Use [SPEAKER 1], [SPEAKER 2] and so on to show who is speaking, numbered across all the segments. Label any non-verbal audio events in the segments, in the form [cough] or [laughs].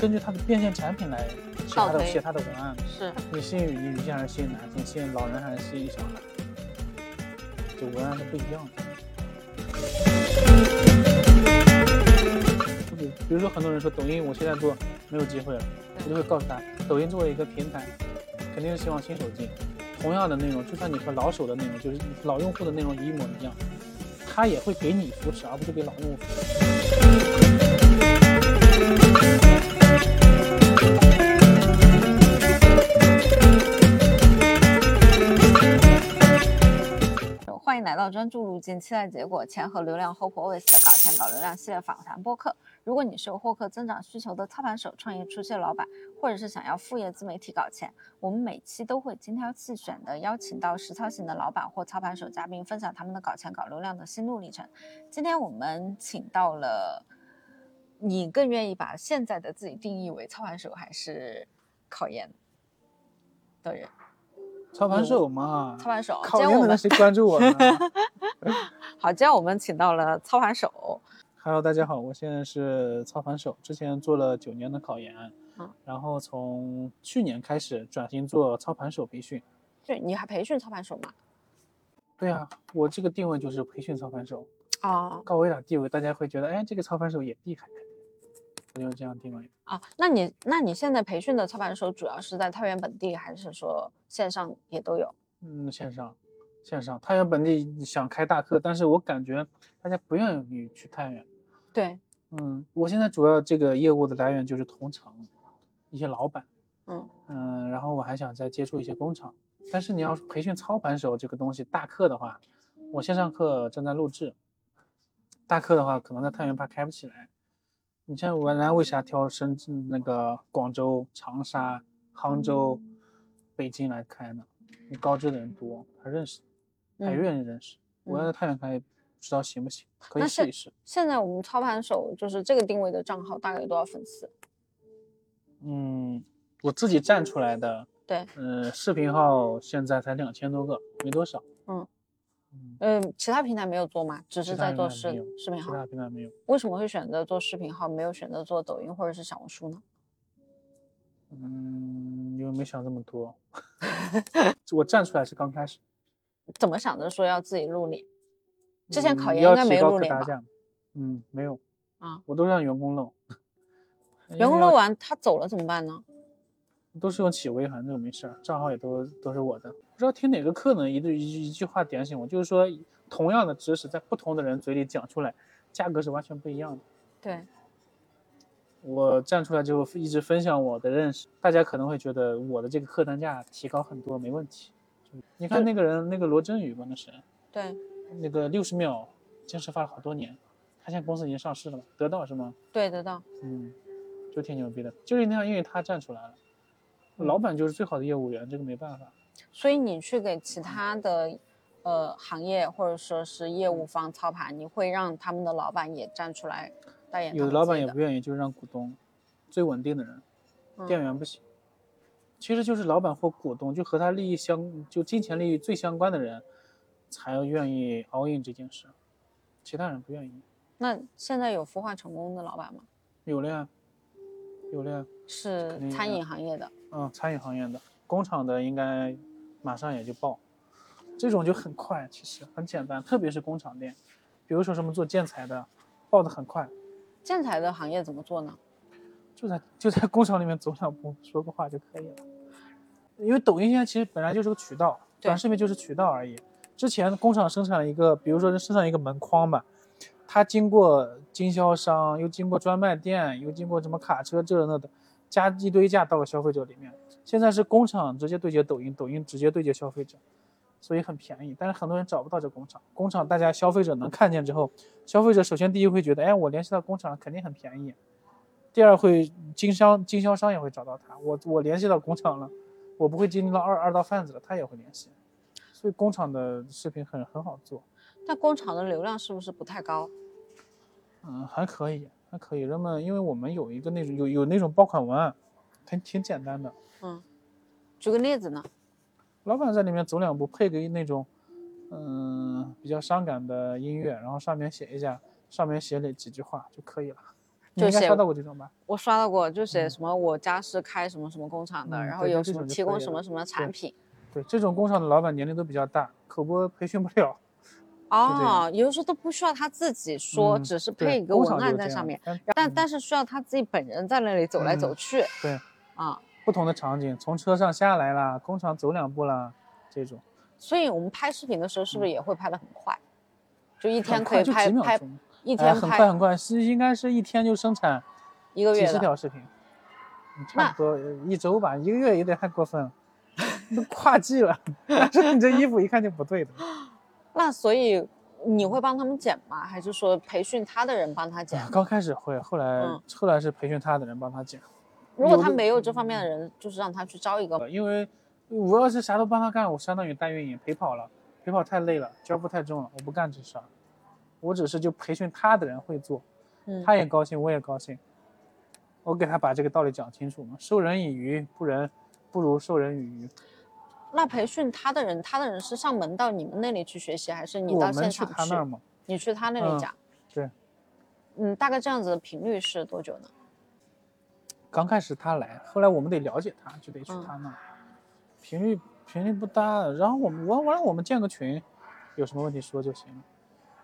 [SPEAKER 1] 根据它的变现产品来写它的写它的文案。
[SPEAKER 2] 是
[SPEAKER 1] 你吸引女女性还是吸引男性？吸引老人还是吸引小孩？就文案是不一样的。比如说，很多人说抖音，我现在做没有机会了，我就会告诉他，抖音作为一个平台，肯定是希望新手进。同样的内容，就算你和老手的内容，就是老用户的内容一模一样，他也会给你扶持，而不是给老用户
[SPEAKER 2] 欢迎来到专注路径，期待结果，钱和流量 Hope Always 的搞钱搞流量系列访谈播客。如果你是有获客增长需求的操盘手、创业初期的老板，或者是想要副业自媒体搞钱，我们每期都会精挑细选的邀请到实操型的老板或操盘手嘉宾，分享他们的搞钱搞流量的心路历程。今天我们请到了，你更愿意把现在的自己定义为操盘手还是考研的人？
[SPEAKER 1] 操盘手嘛，
[SPEAKER 2] 操盘手，
[SPEAKER 1] 考
[SPEAKER 2] 今天我们
[SPEAKER 1] 研的人谁关注我呢 [laughs]
[SPEAKER 2] 好，今天我们请到了操盘手
[SPEAKER 1] ，？Hello，大家好，我现在是操盘手，之前做了九年的考研，
[SPEAKER 2] 嗯
[SPEAKER 1] 然后从去年开始转型做操盘手培训。
[SPEAKER 2] 对，你还培训操盘手吗？
[SPEAKER 1] 对啊，我这个定位就是培训操盘手，
[SPEAKER 2] 啊
[SPEAKER 1] 高维打地位，大家会觉得，哎，这个操盘手也厉害，我就这样定位。
[SPEAKER 2] 啊，那你那你现在培训的操盘手主要是在太原本地，还是说线上也都有？
[SPEAKER 1] 嗯，线上，线上，太原本地想开大课，但是我感觉大家不愿意去太原。
[SPEAKER 2] 对，
[SPEAKER 1] 嗯，我现在主要这个业务的来源就是同城，一些老板，
[SPEAKER 2] 嗯
[SPEAKER 1] 嗯，然后我还想再接触一些工厂。但是你要培训操盘手这个东西大课的话，我线上课正在录制，大课的话可能在太原怕开不起来。你像原来为啥挑深圳、那个广州、长沙、杭州、北京来开呢？你高知的人多，他认识，他愿意认识。我要在太原开，不知道行不行，可以试一试。
[SPEAKER 2] 现在我们操盘手就是这个定位的账号大概有多少粉丝？
[SPEAKER 1] 嗯，我自己站出来的，
[SPEAKER 2] 对，
[SPEAKER 1] 呃，视频号现在才两千多个，没多少。
[SPEAKER 2] 嗯
[SPEAKER 1] 嗯，
[SPEAKER 2] 嗯，其他平台没有做吗？只是在做视视频号
[SPEAKER 1] 其他。平台没有。
[SPEAKER 2] 为什么会选择做视频号，没有选择做抖音或者是小红书呢？
[SPEAKER 1] 嗯，因为没想这么多。[laughs] 我站出来是刚开始，
[SPEAKER 2] 怎么想着说要自己露脸？之前考研应该没露脸吧？
[SPEAKER 1] 嗯，没有。
[SPEAKER 2] 啊，
[SPEAKER 1] 我都让员工露。
[SPEAKER 2] 员工露完他走了怎么办呢？
[SPEAKER 1] 都是用企微反正就没事儿，账号也都都是我的。不知道听哪个课呢，一句一句一句话点醒我，就是说同样的知识在不同的人嘴里讲出来，价格是完全不一样的。
[SPEAKER 2] 对，
[SPEAKER 1] 我站出来之后一直分享我的认识，大家可能会觉得我的这个客单价提高很多，没问题。你看那个人，那个罗振宇吧，那是
[SPEAKER 2] 对，
[SPEAKER 1] 那个六十秒坚持发了好多年，他现在公司已经上市了嘛，得到是吗？
[SPEAKER 2] 对，得到。
[SPEAKER 1] 嗯，就挺牛逼的，就是那样，因为他站出来了，老板就是最好的业务员，这个没办法。
[SPEAKER 2] 所以你去给其他的呃行业或者说是业务方操盘，你会让他们的老板也站出来代言他
[SPEAKER 1] 有的老板也不愿意，就是让股东最稳定的人，
[SPEAKER 2] 嗯
[SPEAKER 1] 店员不行。其实就是老板或股东，就和他利益相，就金钱利益最相关的人，才愿意 all in 这件事，其他人不愿意。
[SPEAKER 2] 那现在有孵化成功的老板吗？
[SPEAKER 1] 有了呀，有了呀，
[SPEAKER 2] 是餐饮行业的。
[SPEAKER 1] 嗯，餐饮行业的，工厂的应该马上也就爆，这种就很快，其实很简单，特别是工厂店，比如说什么做建材的，爆的很快，
[SPEAKER 2] 建材的行业怎么做呢？
[SPEAKER 1] 就在就在工厂里面走两步，说个话就可以了。因为抖音现在其实本来就是个渠道，短视频就是渠道而已。之前工厂生产了一个，比如说是生产一个门框吧，它经过经销商，又经过专卖店，又经过什么卡车这那的，加一堆价到了消费者里面。现在是工厂直接对接抖音，抖音直接对接消费者，所以很便宜。但是很多人找不到这工厂，工厂大家消费者能看见之后，消费者首先第一会觉得，哎，我联系到工厂肯定很便宜。第二会经商经销商也会找到他，我我联系到工厂了，我不会经历到二二道贩子了，他也会联系，所以工厂的视频很很好做，
[SPEAKER 2] 但工厂的流量是不是不太高？
[SPEAKER 1] 嗯，还可以，还可以。那么因为我们有一个那种有有那种爆款文案，挺挺简单的，
[SPEAKER 2] 嗯，举个例子呢？
[SPEAKER 1] 老板在里面走两步，配个那种嗯比较伤感的音乐，然后上面写一下，上面写哪几句话就可以了。你应该
[SPEAKER 2] 就写
[SPEAKER 1] 刷到过这种吧？
[SPEAKER 2] 我刷到过，就写
[SPEAKER 1] 嗯
[SPEAKER 2] 什么我家是开什么什么工厂的，
[SPEAKER 1] 嗯
[SPEAKER 2] 然后有什么提供什么什么产品。
[SPEAKER 1] 对，这种工厂的老板年龄都比较大，口播培训不了。[laughs]
[SPEAKER 2] 哦，有的时候都不需要他自己说，
[SPEAKER 1] 嗯
[SPEAKER 2] 只是配一个文案在上面，
[SPEAKER 1] 但
[SPEAKER 2] 但是需要他自己本人在那里走来走
[SPEAKER 1] 嗯
[SPEAKER 2] 去
[SPEAKER 1] 对
[SPEAKER 2] 啊。
[SPEAKER 1] 不同的场景，从车上下来啦，工厂走两步啦，这种
[SPEAKER 2] 所以我们拍视频的时候是不是也会拍的很快？就一天可以拍拍一天拍
[SPEAKER 1] 很快很快，是应该是一天就生产
[SPEAKER 2] 一个月几。
[SPEAKER 1] 十条视频，嗯差不多呃一周吧，一个月有点太过分了，[laughs] 都跨季了。[laughs] 但是你这衣服一看就不对的。
[SPEAKER 2] 那所以你会帮他们剪吗？还是说培训他的人帮他剪？[laughs]
[SPEAKER 1] 刚开始会，后来、
[SPEAKER 2] 嗯
[SPEAKER 1] 后来是培训他的人帮他剪。
[SPEAKER 2] 如果他没有这方面的人，就是让他去招一个。
[SPEAKER 1] 呃因为我要是啥都帮他干，我相当于代运营陪跑了，陪跑太累了，交付太重了，我不干这事儿。我只是就培训他的人会做，
[SPEAKER 2] 嗯，
[SPEAKER 1] 他也高兴，我也高兴。我给他把这个道理讲清楚嘛，授人以鱼，不人不如授人以渔。
[SPEAKER 2] 那培训他的人，他的人是上门到你们那里去学习，还是你到现场
[SPEAKER 1] 他那儿嘛，
[SPEAKER 2] 你去他那里
[SPEAKER 1] 嗯
[SPEAKER 2] 讲？
[SPEAKER 1] 对，
[SPEAKER 2] 嗯，大概这样子的频率是多久呢？
[SPEAKER 1] 刚开始他来，后来我们得了解他，就得去
[SPEAKER 2] 嗯
[SPEAKER 1] 他那儿，频率频率不大。然后我们我完了我们建个群，有什么问题说就行了。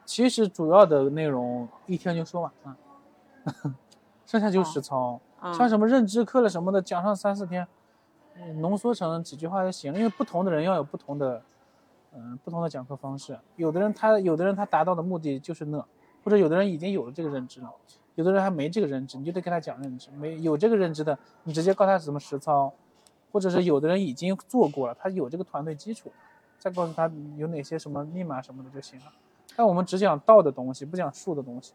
[SPEAKER 1] 其实主要的内容一天就说完了，[laughs] 剩下就
[SPEAKER 2] 哦
[SPEAKER 1] 实操，
[SPEAKER 2] 啊、
[SPEAKER 1] 像什么认知课了什么的，讲上三四天，嗯浓缩成几句话就行。因为不同的人要有不同的，嗯、不同的讲课方式。有的人他有的人他达到的目的就是那，或者有的人已经有了这个认知了，有的人还没这个认知，你就得跟他讲认知。没有这个认知的，你直接告诉他怎么实操，或者是有的人已经做过了，他有这个团队基础，再告诉他有哪些什么密码什么的就行了。但我们只讲道的东西，不讲术的东西。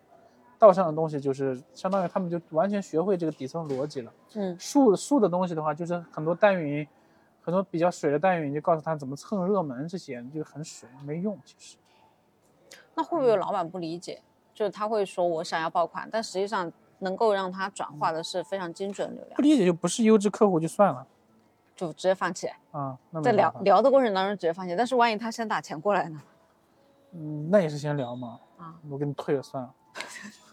[SPEAKER 1] 道上的东西就是相当于他们就完全学会这个底层逻辑了。
[SPEAKER 2] 嗯
[SPEAKER 1] 术术的东西的话，就是很多代运营，很多比较水的代运营就告诉他怎么蹭热门这些，就很水，没用。其实
[SPEAKER 2] 那会不会有老板不理解？就是他会说我想要爆款，但实际上能够让他转化的是非常精准的流量
[SPEAKER 1] 不，理解就不是优质客户就算了
[SPEAKER 2] 就直接放弃。
[SPEAKER 1] 啊。那
[SPEAKER 2] 在聊聊的过程当中直接放弃，但是万一他先打钱过来呢？
[SPEAKER 1] 嗯，那也是先聊嘛。
[SPEAKER 2] 啊，
[SPEAKER 1] 我给你退了算了。[laughs]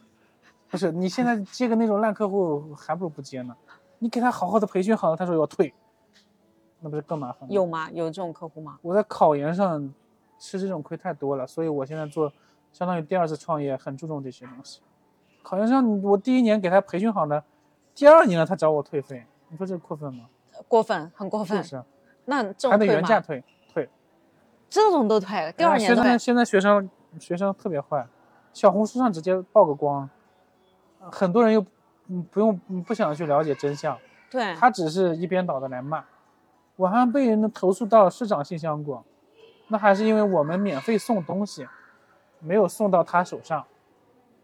[SPEAKER 1] 不是，你现在接个那种烂客户，还不如不接呢。你给他好好的培训好了，他说要退，那不是更麻烦吗？
[SPEAKER 2] 有吗？有这种客户吗？
[SPEAKER 1] 我在考研上吃这种亏太多了，所以我现在做相当于第二次创业，很注重这些东西。考研上我第一年给他培训好了，第二年了他找我退费，你说这过分吗？
[SPEAKER 2] 过分，很过分。
[SPEAKER 1] 就是，
[SPEAKER 2] 那这
[SPEAKER 1] 还得？原价退，退。
[SPEAKER 2] 这种都退，第二年退
[SPEAKER 1] 现在。现在学生学生特别坏，小红书上直接曝个光，很多人又嗯不用嗯不想去了解真相，
[SPEAKER 2] 对，
[SPEAKER 1] 他只是一边倒的来骂，我还被人投诉到市长信箱过，那还是因为我们免费送东西，没有送到他手上，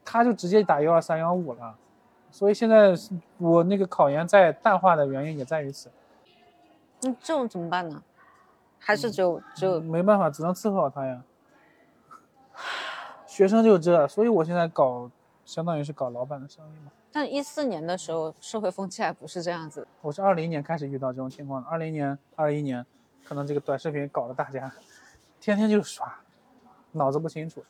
[SPEAKER 1] 他就直接打幺二三幺五了，所以现在我那个考研在淡化的原因也在于此，
[SPEAKER 2] 那这种怎么办呢？还是只有只有
[SPEAKER 1] 没办法，只能伺候好他呀。[sighs] 学生就这，所以我现在搞，相当于是搞老板的生意嘛。
[SPEAKER 2] 但一四年的时候，社会风气还不是这样子。
[SPEAKER 1] 我是二零年开始遇到这种情况的，二零年、二一年，可能这个短视频搞得大家天天就刷，脑子不清楚。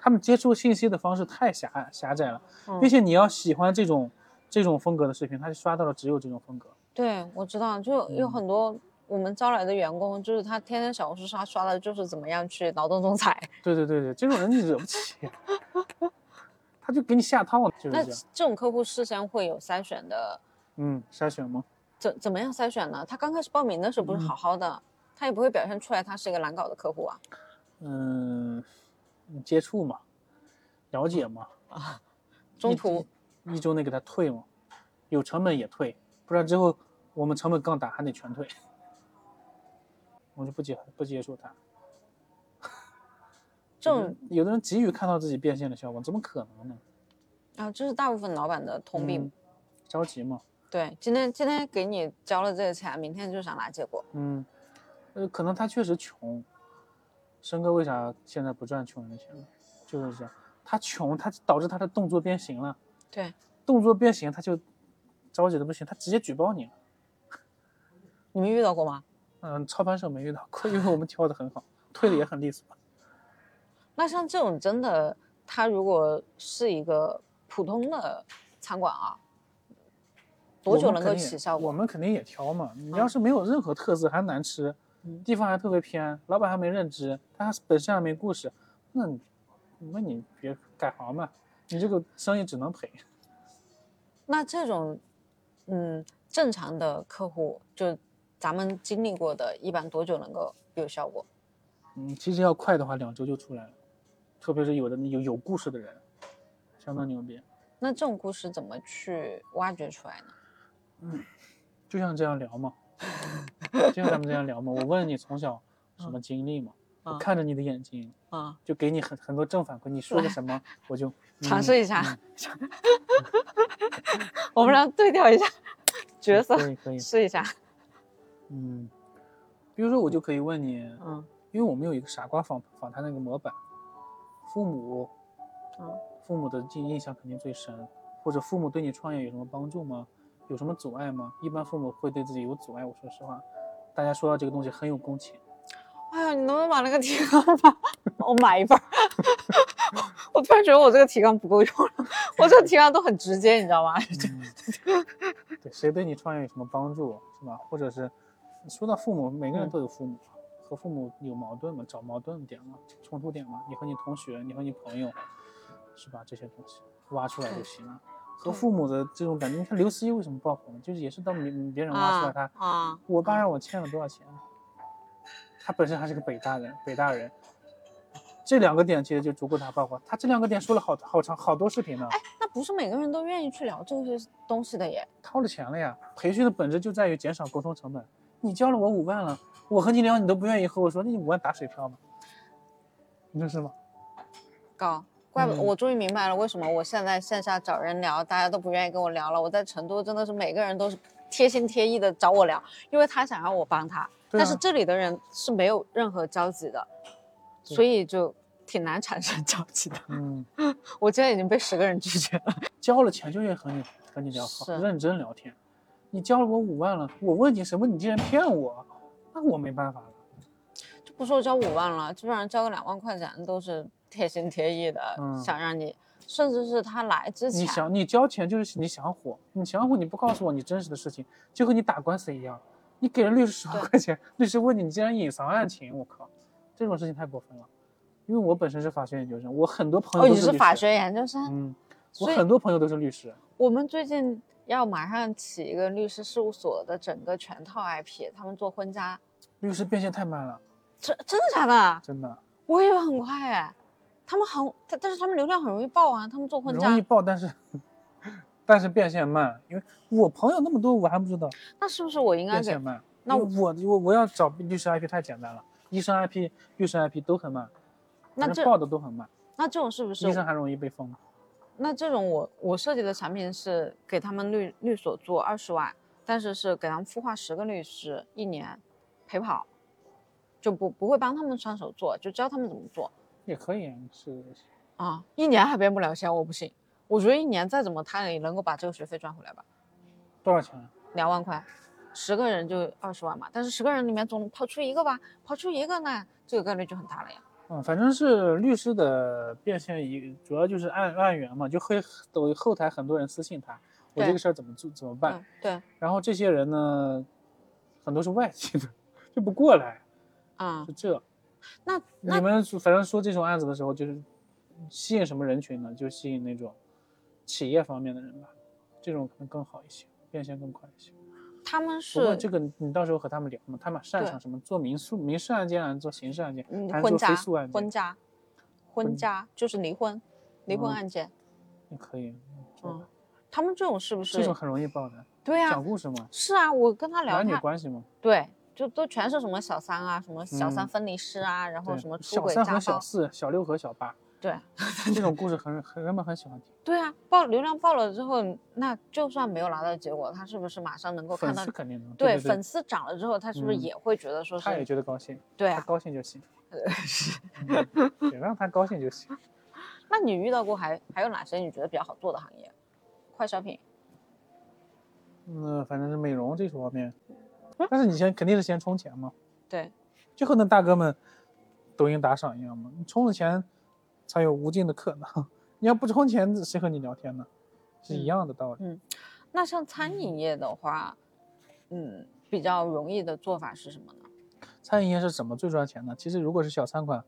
[SPEAKER 1] 他们接触信息的方式太狭狭窄了，
[SPEAKER 2] 嗯
[SPEAKER 1] 并且你要喜欢这种这种风格的视频，他就刷到了只有这种风格。
[SPEAKER 2] 对，我知道，就有
[SPEAKER 1] 嗯
[SPEAKER 2] 很多我们招来的员工，就是他天天小红书刷刷的就是怎么样去劳动仲裁。
[SPEAKER 1] 对对对对，这种人你惹不起，[laughs] 他就给你下套，就是
[SPEAKER 2] 那
[SPEAKER 1] 这样。
[SPEAKER 2] 这种客户事先会有筛选的，
[SPEAKER 1] 嗯，筛选吗？
[SPEAKER 2] 怎怎么样筛选呢？他刚开始报名的时候不是
[SPEAKER 1] 嗯
[SPEAKER 2] 好好的，他也不会表现出来他是一个难搞的客户啊。
[SPEAKER 1] 嗯，接触嘛，了解嘛，啊
[SPEAKER 2] 中途
[SPEAKER 1] 一周内给他退嘛，有成本也退，不然之后我们成本更大，还得全退。[laughs] 我就不接不接触他。
[SPEAKER 2] 这种
[SPEAKER 1] 有的人急于看到自己变现的效果，怎么可能呢？
[SPEAKER 2] 啊，这是大部分老板的通病。
[SPEAKER 1] 嗯着急嘛，
[SPEAKER 2] 对，今天今天给你交了这个钱，明天就想拿结果。
[SPEAKER 1] 嗯，呃，可能他确实穷。申哥为啥现在不赚穷人的钱呢？就是这样，他穷，他导致他的动作变形了。
[SPEAKER 2] 对，
[SPEAKER 1] 动作变形，他就着急的不行，他直接举报你了。
[SPEAKER 2] 你们遇到过吗？
[SPEAKER 1] 嗯，操盘手没遇到过，因为我们跳的很好，退的也很利索。
[SPEAKER 2] 那像这种真的，他如果是一个普通的餐馆啊，多久能够起效果？
[SPEAKER 1] 我们肯定也挑嘛。你
[SPEAKER 2] 嗯
[SPEAKER 1] 要是没有任何特色还难吃，
[SPEAKER 2] 嗯
[SPEAKER 1] 地方还特别偏，老板还没认知，他本身还没故事，那你那你别改行吧，你这个生意只能赔。
[SPEAKER 2] 那这种，嗯，正常的客户，就咱们经历过的，一般多久能够有效果？
[SPEAKER 1] 嗯，其实要快的话，两周就出来了，特别是有的有有故事的人，相当牛逼。
[SPEAKER 2] 那这种故事怎么去挖掘出来呢？
[SPEAKER 1] 嗯就像这样聊嘛，就像咱们这样聊嘛。我问你从小什么经历嘛，我
[SPEAKER 2] 嗯
[SPEAKER 1] 看着你的眼睛，
[SPEAKER 2] 啊、
[SPEAKER 1] 就给你很很多正反馈，你说个什么我就 [laughs]
[SPEAKER 2] 尝试一下，
[SPEAKER 1] 嗯 [laughs]
[SPEAKER 2] 我们俩对调一下角色，
[SPEAKER 1] 可以可以，
[SPEAKER 2] 试一下。
[SPEAKER 1] 嗯，比如说我就可以问你，
[SPEAKER 2] 嗯
[SPEAKER 1] 因为我们有一个傻瓜访访谈那个模板，父母，
[SPEAKER 2] 嗯
[SPEAKER 1] 父母的印印象肯定最深，或者父母对你创业有什么帮助吗？有什么阻碍吗？一般父母会对自己有阻碍，我说实话，大家说到这个东西很有共情。
[SPEAKER 2] 哎呀，你能不能把那个提纲吧我买一份儿？[laughs] 我突然觉得我这个提纲不够用了，我这个提纲都很直接，你知道吗？
[SPEAKER 1] 嗯对，谁对你创业有什么帮助，是吧？或者是说到父母，每个人
[SPEAKER 2] 嗯
[SPEAKER 1] 都有父母，和父母有矛盾嘛，找矛盾点嘛，冲突点嘛。你和你同学，你和你朋友，是吧？这些东西挖出来就行了。和父母的这种感觉，你看刘思怡为什么爆红，就是也是到别别人挖出来他，
[SPEAKER 2] 啊，
[SPEAKER 1] 我爸让我欠了多少钱，他本身还是个北大人，北大人。这两个点其实就足够他爆火。他这两个点说了好好长好多视频呢。
[SPEAKER 2] 哎那不是每个人都愿意去聊这些东西的耶。
[SPEAKER 1] 掏了钱了呀。培训的本质就在于减少沟通成本。你交了我五万了，我和你聊，你都不愿意和我说，那你五万打水漂吗？你说是吗？
[SPEAKER 2] 高，怪不
[SPEAKER 1] 嗯
[SPEAKER 2] 我终于明白了为什么我现在线下找人聊，大家都不愿意跟我聊了。我在成都真的是每个人都是贴心贴意的找我聊，因为他想让我帮他，
[SPEAKER 1] 啊
[SPEAKER 2] 但是这里的人是没有任何交集的，所以就挺难产生交集的。
[SPEAKER 1] 嗯，[laughs]
[SPEAKER 2] 我今天已经被十个人拒绝了。[laughs]
[SPEAKER 1] 交了钱就愿意和你和你聊，好认真聊天。你交了我五万了，我问你什么，你竟然骗我，那我没办法了。
[SPEAKER 2] 就不说交五万了，基本上交个两万块钱都是贴心贴意的，
[SPEAKER 1] 嗯
[SPEAKER 2] 想让你，甚至是他来之前，
[SPEAKER 1] 你想你交钱就是你想火，你想火你不告诉我你真实的事情，就和你打官司一样，你给了律师十万块钱，律师问你，你竟然隐藏案情，我靠，这种事情太过分了。因为我本身是法学研究生，我很多朋友。
[SPEAKER 2] 你是法学研究生，
[SPEAKER 1] 嗯，我很多朋友都是律师。
[SPEAKER 2] 我们最近要马上起一个律师事务所的整个全套 IP，他们做婚家，
[SPEAKER 1] 律师变现太慢了，
[SPEAKER 2] 真真的假的？
[SPEAKER 1] 真的
[SPEAKER 2] 我以为很快哎，他们很，但但是他们流量很容易爆啊，他们做婚家，
[SPEAKER 1] 容易爆，但是 [laughs] 但是变现慢。因为我朋友那么多，我还不知道
[SPEAKER 2] 那是不是我应该
[SPEAKER 1] 变现？慢。
[SPEAKER 2] 那
[SPEAKER 1] 我我我要找律师 IP 太简单了，医生 IP、律师 IP 都很慢，
[SPEAKER 2] 那这
[SPEAKER 1] 反正报的都很慢，
[SPEAKER 2] 那这种是不是
[SPEAKER 1] 医生还容易被封。
[SPEAKER 2] 那这种我我设计的产品是给他们律律所做二十万，但是是给他们孵化十个律师，一年陪跑，就不不会帮他们上手做，就教他们怎么做
[SPEAKER 1] 也可以，是
[SPEAKER 2] 啊。一年还变不了现，我不信。我觉得一年再怎么他也能够把这个学费赚回来吧，
[SPEAKER 1] 多少钱？
[SPEAKER 2] 两万块，十个人就二十万嘛。但是十个人里面总能跑出一个吧，跑出一个呢，这个概率就很大了呀。
[SPEAKER 1] 嗯，反正是律师的变现一主要就是案案源嘛，就会抖后台很多人私信他，我这个事儿怎么做怎么办？
[SPEAKER 2] 嗯，对，
[SPEAKER 1] 然后这些人呢，很多是外籍的，就不过来，
[SPEAKER 2] 嗯
[SPEAKER 1] 就，这。
[SPEAKER 2] 那那
[SPEAKER 1] 你们反正说这种案子的时候，就是吸引什么人群呢？就吸引那种企业方面的人吧，这种可能更好一些，变现更快一些。
[SPEAKER 2] 他们是
[SPEAKER 1] 不过这个你到时候和他们聊嘛，他们擅长什么？做民诉、民事案件啊，做刑事案件，还是做
[SPEAKER 2] 嗯婚家
[SPEAKER 1] 非诉案件？
[SPEAKER 2] 婚家，婚
[SPEAKER 1] 婚
[SPEAKER 2] 家就是离婚，离婚
[SPEAKER 1] 嗯
[SPEAKER 2] 案件。
[SPEAKER 1] 也可以。
[SPEAKER 2] 嗯，他们这种是不是？
[SPEAKER 1] 这种很容易爆的，
[SPEAKER 2] 对啊、
[SPEAKER 1] 讲故事嘛，
[SPEAKER 2] 是啊，我跟他聊
[SPEAKER 1] 男女，关系嘛。
[SPEAKER 2] 对，就都全是什么小三啊，什么小三
[SPEAKER 1] 嗯
[SPEAKER 2] 分离师啊，然后什么出
[SPEAKER 1] 小三和
[SPEAKER 2] 轨
[SPEAKER 1] 小四、小六和小八，
[SPEAKER 2] 对 [laughs]
[SPEAKER 1] 这种故事很很人们很喜欢听。
[SPEAKER 2] 对啊，爆流量爆了之后，那就算没有拿到结果，他是不是马上能够看到
[SPEAKER 1] 粉丝？肯定能，
[SPEAKER 2] 对，
[SPEAKER 1] 对
[SPEAKER 2] 粉丝涨了之后，他是不是
[SPEAKER 1] 嗯
[SPEAKER 2] 也会觉得说是？
[SPEAKER 1] 他也觉得高兴，
[SPEAKER 2] 对啊，
[SPEAKER 1] 高兴就行，嗯也让他高兴就行。
[SPEAKER 2] 那你遇到过还还有哪些你觉得比较好做的行业？快消品，
[SPEAKER 1] 嗯，反正是美容这方面，但是你先肯定是先充钱嘛，
[SPEAKER 2] 对，
[SPEAKER 1] 就和那大哥们抖音打赏一样嘛，你充了钱才有无尽的可能。[laughs] 你要不充钱，谁和你聊天呢？是一样的道理。
[SPEAKER 2] 嗯那像餐饮业的话，嗯，比较容易的做法是什么呢？
[SPEAKER 1] 餐饮业是怎么最赚钱呢？其实如果是小餐馆，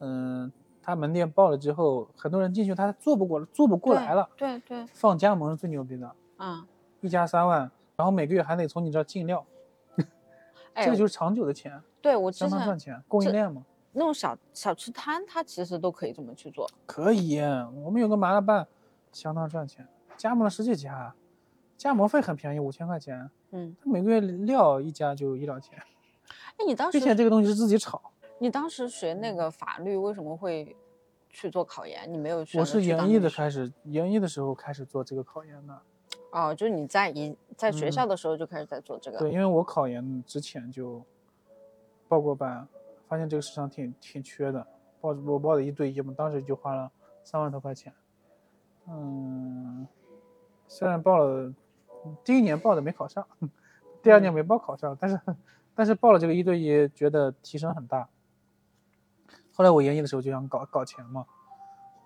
[SPEAKER 1] 嗯，他门店爆了之后，很多人进去他做不过了，做不过来了，
[SPEAKER 2] 对对，
[SPEAKER 1] 放加盟是最牛逼的，
[SPEAKER 2] 嗯，
[SPEAKER 1] 一家三万，然后每个月还得从你这儿进料，
[SPEAKER 2] 哎 [laughs]
[SPEAKER 1] 这个就是长久的钱，
[SPEAKER 2] 对我之
[SPEAKER 1] 相当赚钱，供应链嘛。
[SPEAKER 2] 那种小小吃摊，它其实都可以这么去做。
[SPEAKER 1] 可以，我们有个麻辣拌，相当赚钱，加盟了十几家，加盟费很便宜，五千块钱，
[SPEAKER 2] 嗯，
[SPEAKER 1] 每个月料一家就一两千，
[SPEAKER 2] 哎，你当
[SPEAKER 1] 并且
[SPEAKER 2] 时
[SPEAKER 1] 这个东西是自己炒。
[SPEAKER 2] 你当时学那个法律，为什么会去做考研？你没有去
[SPEAKER 1] 我是研一的开始，研一的时候开始做这个考研的。
[SPEAKER 2] 哦，就是你在研在学
[SPEAKER 1] 嗯
[SPEAKER 2] 校的时候就开始在做这个。
[SPEAKER 1] 对，因为我考研之前就报过班，发现这个市场挺挺缺的，报我报的一对一嘛，当时就花了三万多块钱。嗯，虽然报了，第一年报的没考上，第二年没报考上，但是但是报了这个一对一，觉得提升很大。后来我研一的时候就想搞搞钱嘛，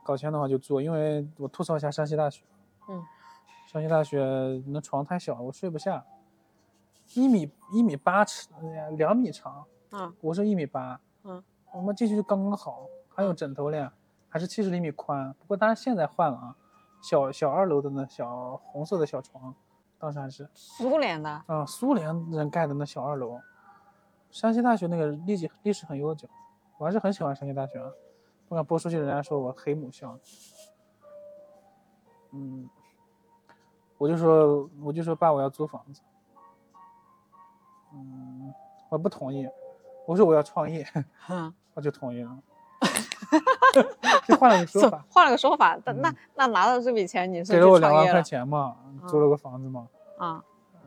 [SPEAKER 1] 搞钱的话就做，因为我吐槽一下山西大学，
[SPEAKER 2] 嗯，
[SPEAKER 1] 山西大学那床太小，我睡不下，一米一米八尺，呃两米长，
[SPEAKER 2] 嗯
[SPEAKER 1] 我是一米八，
[SPEAKER 2] 嗯，
[SPEAKER 1] 我们进去就刚刚好，还有枕头嘞，还是七十厘米宽，不过当然现在换了啊，小小二楼的那小红色的小床，当时还是
[SPEAKER 2] 苏联的。
[SPEAKER 1] 啊苏联人盖的那小二楼，山西大学那个历史历史很悠久，我还是很喜欢山西大学啊，不敢播出去，人家说我黑母校。嗯，我就说我就说爸，我要租房子。嗯，我不同意，我说我要创业，[laughs]
[SPEAKER 2] 嗯，
[SPEAKER 1] 他就同意了，[laughs] 就换了个说法，
[SPEAKER 2] 换了个说法，但那那拿到这笔钱，你是
[SPEAKER 1] 嗯给了我两万块钱嘛，租了个房子嘛。
[SPEAKER 2] 啊？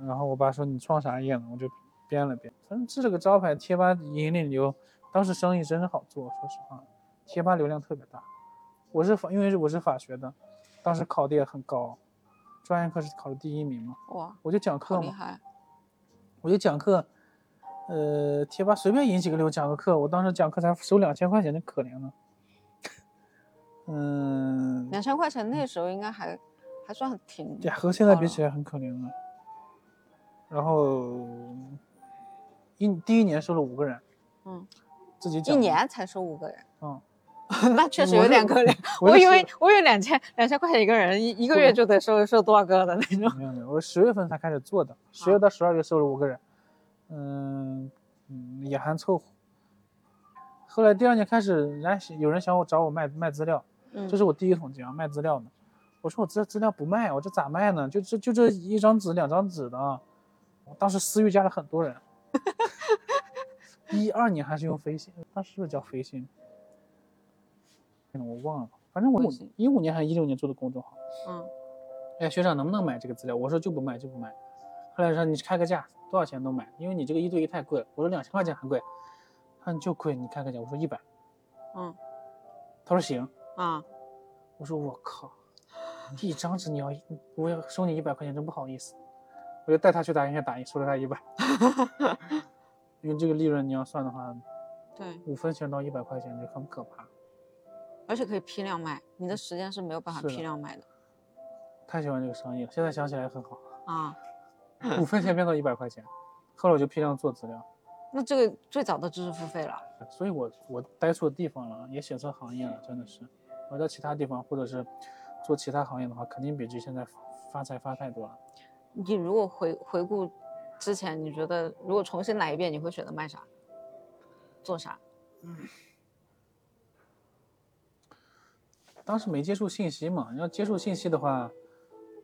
[SPEAKER 1] 然后我爸说你创啥业呢？我就编了编，反正支了个招牌，贴吧引领流，当时生意真是好做，说实话，贴吧流量特别大。我是法，因为我是法学的，当时考的也很高，专业课是考的第一名嘛，
[SPEAKER 2] 哇，
[SPEAKER 1] 我就讲课嘛！我就讲课，呃，贴吧随便引几个流讲个课，我当时讲课才收两千块钱，真可怜了。嗯，
[SPEAKER 2] 两千块钱那时候应该还还算挺
[SPEAKER 1] 呀，和现在比起来很可怜了。然后一第一年收了五个人，
[SPEAKER 2] 嗯，
[SPEAKER 1] 自己讲一，
[SPEAKER 2] 年才收五个人，
[SPEAKER 1] 嗯，
[SPEAKER 2] 那 [laughs] 确实有点可怜。[laughs]
[SPEAKER 1] 我
[SPEAKER 2] 以为
[SPEAKER 1] 十
[SPEAKER 2] 我以为两千两千块钱一个人，一一个月就得收收多少个的那种。
[SPEAKER 1] 没有没有，我十月份才开始做的，十
[SPEAKER 2] 啊
[SPEAKER 1] 月到十二月收了五个人，嗯嗯，也还凑合。后来第二年开始，人家有人想我找我卖卖资料，
[SPEAKER 2] 嗯，
[SPEAKER 1] 这是我第一桶金啊，卖资料呢。我说我这资料不卖，我这咋卖呢？就这就这一张纸两张纸的啊。我当时私域加了很多人。一二年还是用飞信，当时是不是叫飞信？嗯我忘了，反正我一五年还是一六年做的公众号。
[SPEAKER 2] 嗯
[SPEAKER 1] 哎，学长能不能买这个资料？我说就不卖就不卖。后来说你开个价，多少钱都买，因为你这个一对一太贵了。我说两千块钱很贵，他说你就贵，你开个价。我说一百，
[SPEAKER 2] 嗯
[SPEAKER 1] 他说行。
[SPEAKER 2] 啊，
[SPEAKER 1] 我说我靠，一张纸你要我要收你一百块钱，真不好意思。我就带他去打印店打印，收了他一百。[laughs] 因为这个利润你要算的话，
[SPEAKER 2] 对，
[SPEAKER 1] 五分钱到一百块钱就很可怕。
[SPEAKER 2] 而且可以批量卖，你的时间是没有办法批量卖的
[SPEAKER 1] 太喜欢这个生意了，现在想起来很好，
[SPEAKER 2] 啊。
[SPEAKER 1] 五分钱变到一百块钱。后来我就批量做资料，
[SPEAKER 2] 那这个最早的知识付费了。
[SPEAKER 1] 所以我我待错地方了，也选错行业了，真的是。我在其他地方或者是做其他行业的话，肯定比这现在发财发太多了。
[SPEAKER 2] 你如果回回顾之前，你觉得如果重新来一遍，你会选择卖啥？做啥？
[SPEAKER 1] 嗯当时没接触信息嘛，要接触信息的话，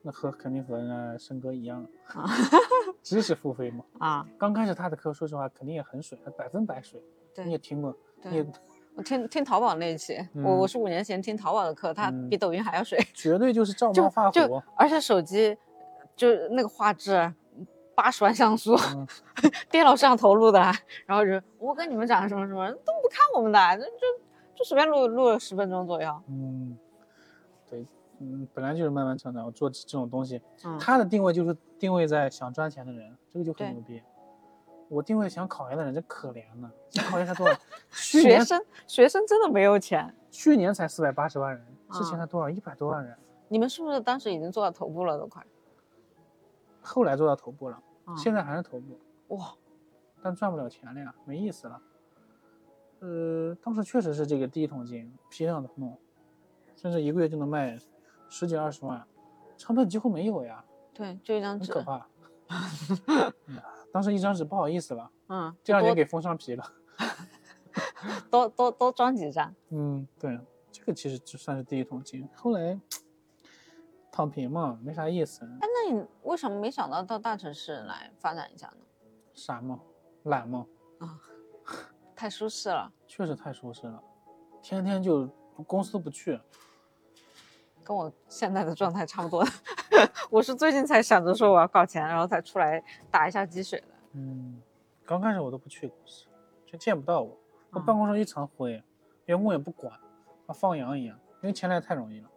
[SPEAKER 1] 那和肯定和人家申哥一样，[laughs] 知识付费嘛。[laughs]
[SPEAKER 2] 啊，
[SPEAKER 1] 刚开始他的课，说实话肯定也很水，百分百水。你也听过，你
[SPEAKER 2] 对
[SPEAKER 1] 也，
[SPEAKER 2] 我听听淘宝那一期，我我
[SPEAKER 1] 嗯
[SPEAKER 2] 是五年前听淘宝的课，它
[SPEAKER 1] 嗯
[SPEAKER 2] 比抖音还要水，
[SPEAKER 1] 绝对就是照
[SPEAKER 2] 就
[SPEAKER 1] 猫画
[SPEAKER 2] 就
[SPEAKER 1] 虎。
[SPEAKER 2] 而且手机就那个画质。八十万像素，
[SPEAKER 1] 嗯
[SPEAKER 2] 电脑摄像头录的，然后就我跟你们讲什么什么都不看我们的，就就就随便录录了十分钟左右。
[SPEAKER 1] 嗯，对，嗯，本来就是慢慢成长。我做这种东西，
[SPEAKER 2] 嗯，
[SPEAKER 1] 他的定位就是定位在想赚钱的人，这个就很牛逼。我定位想考研的人，真可怜呢。想考研才多少？[laughs] 去
[SPEAKER 2] 学生学生真的没有钱，
[SPEAKER 1] 去年才四百八十万人，之前才多少？一百多万人，
[SPEAKER 2] 你们是不是当时已经做到头部了？都快。
[SPEAKER 1] 后来做到头部了，
[SPEAKER 2] 啊
[SPEAKER 1] 现在还是头部，
[SPEAKER 2] 哇，
[SPEAKER 1] 但赚不了钱了呀，没意思了。呃，当时确实是这个第一桶金，批量的弄，甚至一个月就能卖十几二十万，成本几乎没有呀，
[SPEAKER 2] 对，就一张纸。
[SPEAKER 1] 很可怕。[laughs] 当时一张纸不好意思了，
[SPEAKER 2] 嗯，
[SPEAKER 1] 第二年
[SPEAKER 2] 多
[SPEAKER 1] 给封上皮了。[laughs]
[SPEAKER 2] 多多多装几张。
[SPEAKER 1] 嗯，对，这个其实就算是第一桶金。后来 [tsk] 躺平嘛，没啥意思，
[SPEAKER 2] 哎，那你为什么没想到到大城市来发展一下呢？
[SPEAKER 1] 傻嘛，懒嘛，
[SPEAKER 2] 太舒适了，
[SPEAKER 1] 确实太舒适了，天天就公司都不去。
[SPEAKER 2] 跟我现在的状态差不多。[laughs] 我是最近才想着说我要搞钱，然后才出来打一下鸡血的。
[SPEAKER 1] 嗯，刚开始我都不去公司，就见不到我，我
[SPEAKER 2] 嗯
[SPEAKER 1] 办公室一层灰，员工也不管，和放羊一样，因为钱来太容易了，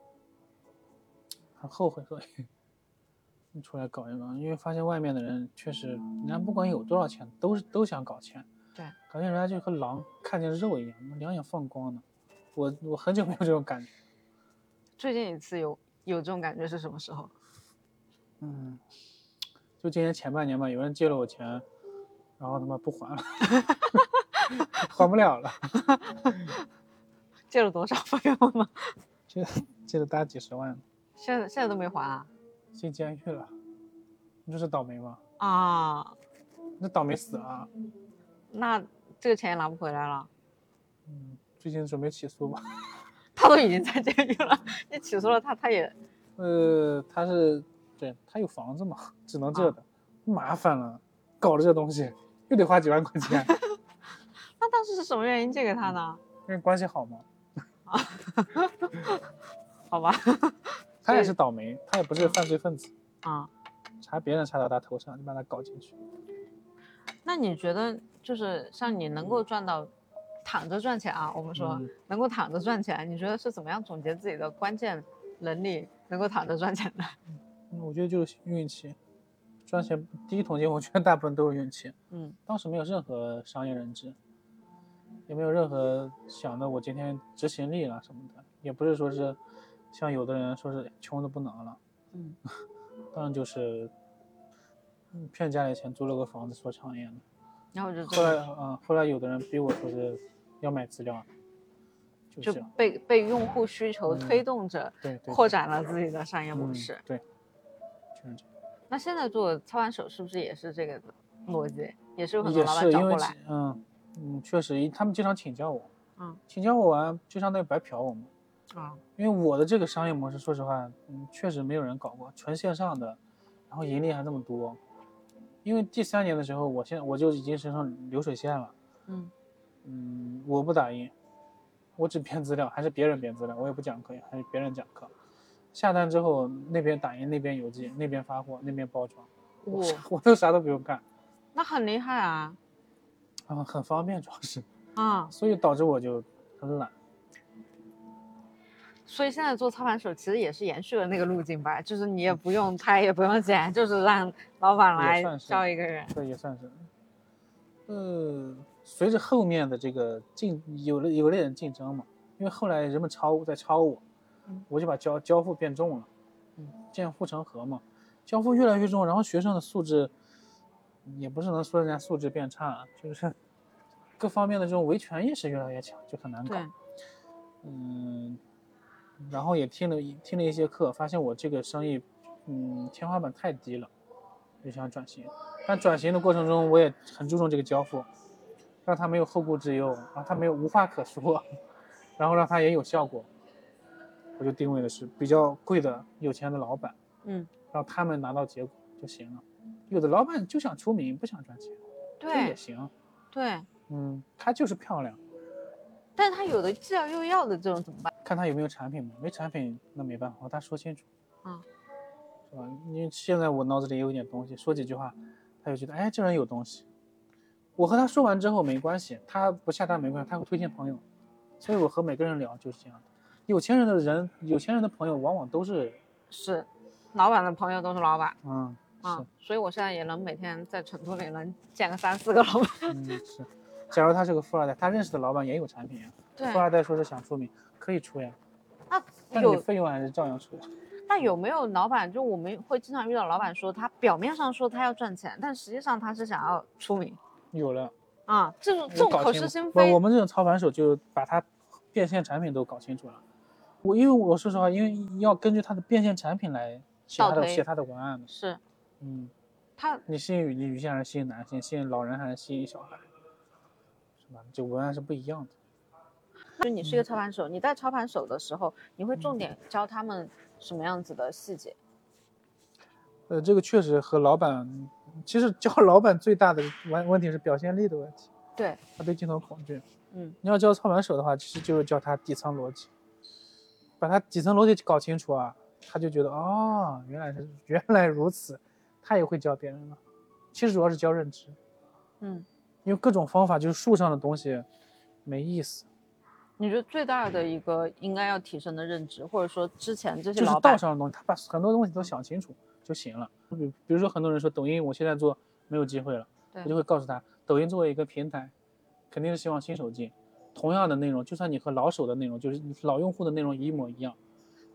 [SPEAKER 1] 很后悔，所以 [laughs] 你出来搞一搞，因为发现外面的人确实，人家不管有多少钱，都是都想搞钱，
[SPEAKER 2] 对，
[SPEAKER 1] 感觉人家就和狼看见肉一样，两眼放光的。我我很久没有这种感觉，
[SPEAKER 2] 最近一次有有这种感觉是什么时候？
[SPEAKER 1] 嗯，就今年前半年吧，有人借了我钱，然后他妈不还了，[laughs] 还不了了。
[SPEAKER 2] 借了多少朋友吗？[laughs]
[SPEAKER 1] 借借了大几十万，
[SPEAKER 2] 现在现在都没还啊？
[SPEAKER 1] 进监狱了，你这是倒霉吗？
[SPEAKER 2] 啊，
[SPEAKER 1] 那倒霉死了啊。
[SPEAKER 2] 那这个钱也拿不回来了。
[SPEAKER 1] 嗯，最近准备起诉吧。[laughs]
[SPEAKER 2] 他都已经在监狱了，[laughs] 你起诉了他，他也
[SPEAKER 1] 呃，他是对他有房子嘛，只能这的，麻烦了，搞了这东西又得花几万块钱，[laughs]
[SPEAKER 2] 那当时是什么原因借给他呢？
[SPEAKER 1] 因为关系好嘛。[laughs]
[SPEAKER 2] 好吧，
[SPEAKER 1] 他也是倒霉，他也不是犯罪分子，
[SPEAKER 2] 啊、
[SPEAKER 1] 查别人查到他头上你把他搞进去。
[SPEAKER 2] 那你觉得就是像你能够赚到躺着赚钱啊？我们说、
[SPEAKER 1] 嗯
[SPEAKER 2] 能够躺着赚钱，你觉得是怎么样总结自己的关键能力能够躺着赚钱的？
[SPEAKER 1] 嗯我觉得就是运气，赚钱第一桶金，我觉得大部分都是运气。
[SPEAKER 2] 嗯
[SPEAKER 1] 当时没有任何商业认知，也没有任何想的我今天执行力了什么的，也不是说是像有的人说是穷的不能了，
[SPEAKER 2] 嗯，[laughs]
[SPEAKER 1] 当然就是嗯骗家里钱租了个房子做创业的。
[SPEAKER 2] 然后就
[SPEAKER 1] 后来啊、后来有的人逼我说是要买资料，啊
[SPEAKER 2] 就
[SPEAKER 1] 这样，
[SPEAKER 2] 被被用户需求
[SPEAKER 1] 嗯
[SPEAKER 2] 推动着扩展了自己的商业模
[SPEAKER 1] 嗯
[SPEAKER 2] 式。
[SPEAKER 1] 对，就是这样。
[SPEAKER 2] 那现在做操盘手是不是也是这个逻辑？也是有很多老板找过来，
[SPEAKER 1] 嗯嗯，确实，他们经常请教我，
[SPEAKER 2] 嗯
[SPEAKER 1] 请教我完就相当于白嫖我们。
[SPEAKER 2] 啊，
[SPEAKER 1] 因为我的这个商业模式，说实话，嗯，确实没有人搞过，纯线上的，然后盈利还这么多。因为第三年的时候，我现在我就已经身上流水线了，
[SPEAKER 2] 嗯
[SPEAKER 1] 嗯，我不打印，我只编资料，还是别人编资料，我也不讲课，还是别人讲课。下单之后，那边打印，那边邮寄，那边发货，那边包装，我
[SPEAKER 2] 哇，
[SPEAKER 1] 我都啥都不用干，
[SPEAKER 2] 那很厉害啊
[SPEAKER 1] 啊，很方便，主要是，
[SPEAKER 2] 啊！
[SPEAKER 1] 所以导致我就很懒。
[SPEAKER 2] 所以现在做操盘手其实也是延续了那个路径吧，就是你也不用拍，也不用剪，就是让老板来招一个人。
[SPEAKER 1] 对也算是，呃，随着后面的这个竞有了有了点竞争嘛，因为后来人们抄在抄我，
[SPEAKER 2] 嗯
[SPEAKER 1] 我就把交交付变重了，
[SPEAKER 2] 嗯，
[SPEAKER 1] 见护城河嘛，交付越来越重，然后学生的素质，也不是能说人家素质变差，就是 [laughs] 各方面的这种维权意识越来越强，就很难搞。，嗯，然后也听了一听了一些课，发现我这个生意，嗯，天花板太低了，就想转型。但转型的过程中，我也很注重这个交付，让他没有后顾之忧，让他没有无话可说，[laughs] 然后让他也有效果。我就定位的是比较贵的有钱的老板，
[SPEAKER 2] 嗯，
[SPEAKER 1] 让他们拿到结果就行了。有的老板就想出名，不想赚钱，这也行。
[SPEAKER 2] 对，
[SPEAKER 1] 嗯，他就是漂亮，
[SPEAKER 2] 但是他有的既要又要的这种怎么办？
[SPEAKER 1] 看他有没有产品嘛，没产品那没办法，和他说清楚，
[SPEAKER 2] 嗯，
[SPEAKER 1] 是吧？因为现在我脑子里有点东西，说几句话，他就觉得哎这人有东西。我和他说完之后没关系，他不下单没关系，他会推荐朋友，所以我和每个人聊就是这样的。有钱人的人，有钱人的朋友往往都是，
[SPEAKER 2] 是，老板的朋友都是老板
[SPEAKER 1] 嗯，
[SPEAKER 2] 啊，所以我现在也能每天在成都里能见个三四个老板。
[SPEAKER 1] 是，嗯是。假如他是个富二代，他认识的老板也有产品呀。
[SPEAKER 2] 对
[SPEAKER 1] 富，二代说是想出名，可以出呀。但你
[SPEAKER 2] 有
[SPEAKER 1] 费用还是照样出。
[SPEAKER 2] 那有没有老板，就我们会经常遇到老板说，他表面上说他要赚钱，但实际上他是想要出名
[SPEAKER 1] 有了，
[SPEAKER 2] 啊，这种这种口是心非
[SPEAKER 1] 我。们这种操盘手就把他变现产品都搞清楚了。我因为我说实话，因为要根据他的变现产品来写他的写他的文案的。
[SPEAKER 2] 是
[SPEAKER 1] 嗯，
[SPEAKER 2] 他
[SPEAKER 1] 你吸引女女性还是吸引男性？吸引老人还是吸引小孩？是吧？就文案是不一样的。
[SPEAKER 2] 就你是一个操盘手，你带操盘手的时候，你会重点教他们什么样子的细节？
[SPEAKER 1] 呃，这个确实和老板，其实教 [laughs] 老板最大的问问题是表现力的问题，
[SPEAKER 2] 对，
[SPEAKER 1] 他对镜头恐惧。
[SPEAKER 2] 嗯，
[SPEAKER 1] 你要教操盘手的话，其实就是教他底层逻辑，把他底层逻辑搞清楚啊，他就觉得哦，原来是原来如此，他也会教别人了。其实主要是教认知，
[SPEAKER 2] 嗯，
[SPEAKER 1] 因为各种方法就是树上的东西没意思，
[SPEAKER 2] 你觉得最大的一个应该要提升的认知，或者说之前这些
[SPEAKER 1] 就是
[SPEAKER 2] 老
[SPEAKER 1] 道上的东西，他把很多东西都想清楚就行了。比比如说很多人说抖音我现在做没有机会了，我就会告诉他，抖音作为一个平台，肯定是希望新手进。同样的内容，就算你和老手的内容，就是老用户的内容一模一样，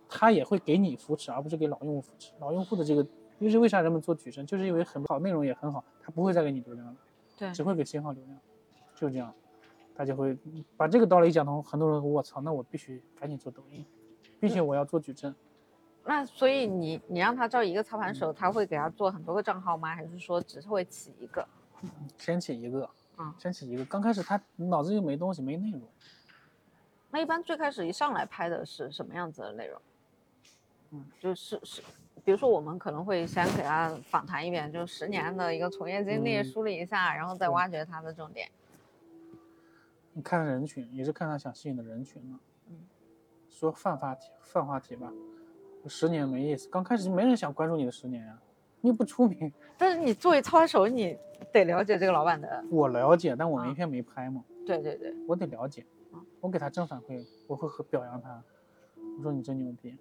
[SPEAKER 1] 他也会给你扶持，而不是给老用户扶持。老用户的这个，因为为啥人们做矩阵，就是因为很好，内容也很好，他不会再给你流量了，
[SPEAKER 2] 对
[SPEAKER 1] 只会给新号流量，就这样，大家会把这个道理一讲通，很多人我操，那我必须赶紧做抖音，并且我要做矩阵。
[SPEAKER 2] 那所以你你让他招一个操盘
[SPEAKER 1] 嗯
[SPEAKER 2] 手，他会给他做很多个账号吗？还是说只是会起一个？
[SPEAKER 1] 先起一个，
[SPEAKER 2] 嗯
[SPEAKER 1] 先起一个。刚开始他脑子又没东西，没内容，
[SPEAKER 2] 那一般最开始一上来拍的是什么样子的内容？
[SPEAKER 1] 嗯，
[SPEAKER 2] 就是是，比如说我们可能会先给他访谈一遍，就十年的一个从业经历
[SPEAKER 1] 嗯
[SPEAKER 2] 梳理一下，然后再挖掘他的重点。
[SPEAKER 1] 你看人群也是看他想吸引的人群嘛。
[SPEAKER 2] 嗯，
[SPEAKER 1] 说泛话题，泛话题吧，十年没意思。刚开始就没人想关注你的十年呀、你又不出名。[laughs]
[SPEAKER 2] 但是你作为操盘手，你得了解这个老板的，
[SPEAKER 1] 我了解，但我
[SPEAKER 2] 啊
[SPEAKER 1] 没片没拍嘛，
[SPEAKER 2] 对对对，
[SPEAKER 1] 我得了解
[SPEAKER 2] 嗯。
[SPEAKER 1] 我给他正反馈，我会和表扬他，我说你真牛逼，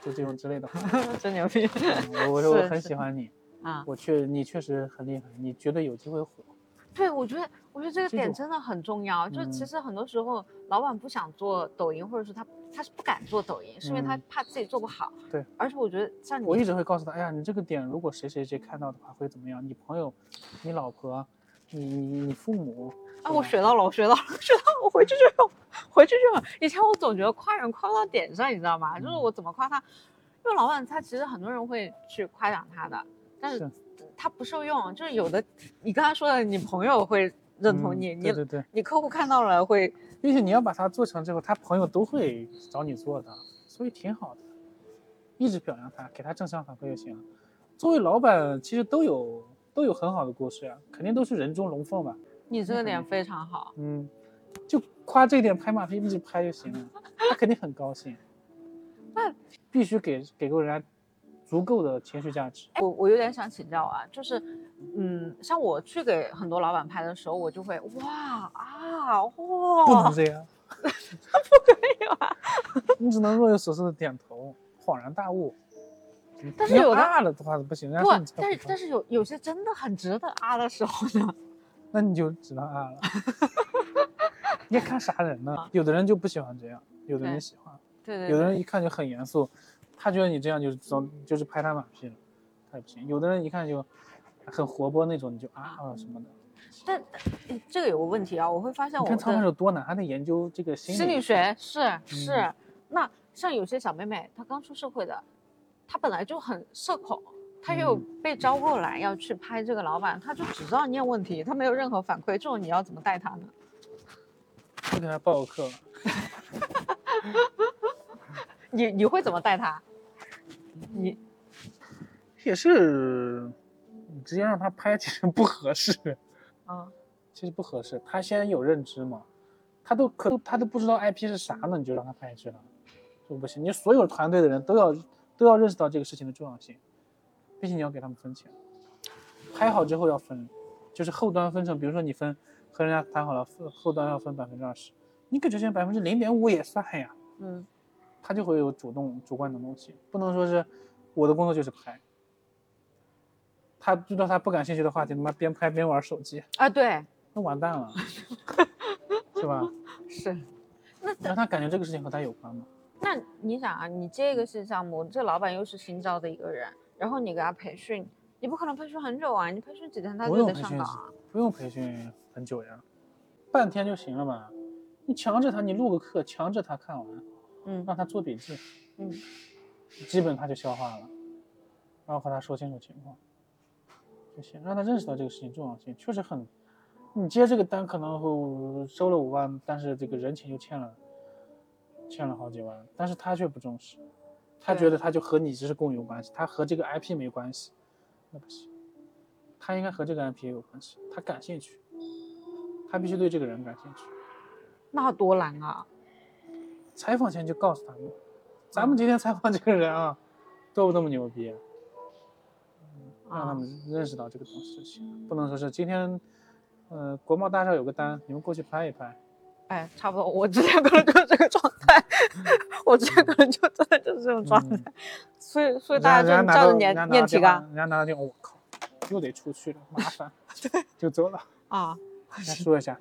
[SPEAKER 1] 就这种之类的话。[laughs]
[SPEAKER 2] 真牛逼
[SPEAKER 1] 嗯我我说我很喜欢你，
[SPEAKER 2] 啊！
[SPEAKER 1] 我确你确实很厉害，你绝对有机会火。
[SPEAKER 2] 对，我觉得，我觉得这个点真的很重要。就其
[SPEAKER 1] 嗯
[SPEAKER 2] 实很多时候，老板不想做抖音，或者是他他是不敢做抖音，是因为他
[SPEAKER 1] 嗯
[SPEAKER 2] 怕自己做不好。
[SPEAKER 1] 对，
[SPEAKER 2] 而且我觉得像你，
[SPEAKER 1] 我一直会告诉他，哎呀，你这个点如果谁谁谁看到的话会怎么样？你朋友、你老婆、你你你父母。
[SPEAKER 2] 啊，我学到了，我学到了，学到了，我回去就用，回去就用。以前我总觉得夸人夸不到点上，你知道吗？就是
[SPEAKER 1] 嗯
[SPEAKER 2] 我怎么夸他，因为老板他其实很多人会去夸奖他的，但是
[SPEAKER 1] 是
[SPEAKER 2] 他不受用。就是有的，你刚才说的，你朋友会认同
[SPEAKER 1] 嗯
[SPEAKER 2] 你，你
[SPEAKER 1] 对对对，
[SPEAKER 2] 你客户看到了会，
[SPEAKER 1] 并且你要把它做成之后，他朋友都会找你做的，所以挺好的。一直表扬他，给他正向反馈就行了。作为老板，其实都有都有很好的故事啊、肯定都是人中龙凤吧。
[SPEAKER 2] 你这个
[SPEAKER 1] 嗯
[SPEAKER 2] 点非常好。
[SPEAKER 1] 嗯，就夸这一点拍马屁，一直拍就行了，他肯定很高兴。[laughs]
[SPEAKER 2] 那
[SPEAKER 1] 必须给给够人家足够的情绪价值。
[SPEAKER 2] 我我有点想请教啊，就是，嗯，像我去给很多老板拍的时候，我就会哇啊哇，
[SPEAKER 1] 不能这样，[laughs] 不可以啊！[laughs] 你只能若有所思的点头，恍然大悟。
[SPEAKER 2] 但是有的
[SPEAKER 1] 啊了的话不行，
[SPEAKER 2] 不但是但是有有些真的很值得啊的时候呢，[laughs]
[SPEAKER 1] 那你就只能啊了。你看啥人呢？有的人就不喜欢这样，有的人喜欢，
[SPEAKER 2] 对对
[SPEAKER 1] 有的人，一看就很严肃，他觉得你这样就是装就是拍他马屁了，他也不行。有的人一看就很活泼那种，你就啊啊什么的。
[SPEAKER 2] 但但这个有个问题啊，我会发现我
[SPEAKER 1] 你看操盘
[SPEAKER 2] 的
[SPEAKER 1] 手多难，还得研究这个心理
[SPEAKER 2] 心理学是是，
[SPEAKER 1] 嗯
[SPEAKER 2] 那像有些小妹妹，她刚出社会的，她本来就很社恐。她又
[SPEAKER 1] 嗯
[SPEAKER 2] 被招过来要去拍这个老板，她就只知道念问题，她没有任何反馈，这种你要怎么带她呢？
[SPEAKER 1] 就给她报个课。[laughs]
[SPEAKER 2] 你你会怎么带她？你
[SPEAKER 1] 也是，你直接让他拍其实不合适，[laughs]
[SPEAKER 2] 啊，
[SPEAKER 1] 其实不合适。他先有认知嘛，他都可他都不知道 IP 是啥呢，你就让他拍去了，就不行。你所有团队的人都要都要认识到这个事情的重要性，并且你要给他们分钱。拍好之后要分，就是后端分成，比如说你分和人家谈好了，分后端要分百分之二十，你给这些百分之零点五也算呀，
[SPEAKER 2] 嗯，
[SPEAKER 1] 他就会有主动主观的东西，不能说是我的工作就是拍。他遇到他不感兴趣的话题，他妈边拍边玩手机，
[SPEAKER 2] 啊，对，
[SPEAKER 1] 那完蛋了，[laughs] 是吧？[laughs]
[SPEAKER 2] 是，那
[SPEAKER 1] 让他感觉这个事情和他有关吗。
[SPEAKER 2] 那你想啊，你接一个新项目，这老板又是新招的一个人，然后你给他培训，你不可能培训很久啊，你培训几天他就得
[SPEAKER 1] 不用培训
[SPEAKER 2] 上岗啊。
[SPEAKER 1] 不用培训很久呀，半天就行了吧。你强制他，你录个课，强制他看完，
[SPEAKER 2] 嗯
[SPEAKER 1] 让他做笔记，
[SPEAKER 2] 嗯，
[SPEAKER 1] 基本他就消化了，然后和他说清楚情况就行，让他认识到这个事情重要性，确实很。你接这个单可能会收了五万，但是这个人情就欠了，欠了好几万，但是他却不重视，他觉得他就和你只是共有关系，他和这个 IP 没关系，那不行，他应该和这个 IP 有关系，他感兴趣，他必须对这个人感兴趣。
[SPEAKER 2] 那多难啊！
[SPEAKER 1] 采访前就告诉他们，咱们今天采访这个人啊，[laughs] 多不多么牛逼让他
[SPEAKER 2] 啊
[SPEAKER 1] 们认识到这个东西就行，不能说是今天，呃，国贸大厦有个单，你们过去拍一拍，
[SPEAKER 2] 哎，差不多，我之前可能就是这个状态，[laughs] 我之前可能就真的就是这种状态，所以所以大家就照着念念提纲
[SPEAKER 1] 人家拿到电话，我靠，又得出去了，麻烦，[laughs] 就走了。
[SPEAKER 2] 啊。
[SPEAKER 1] 再说一下，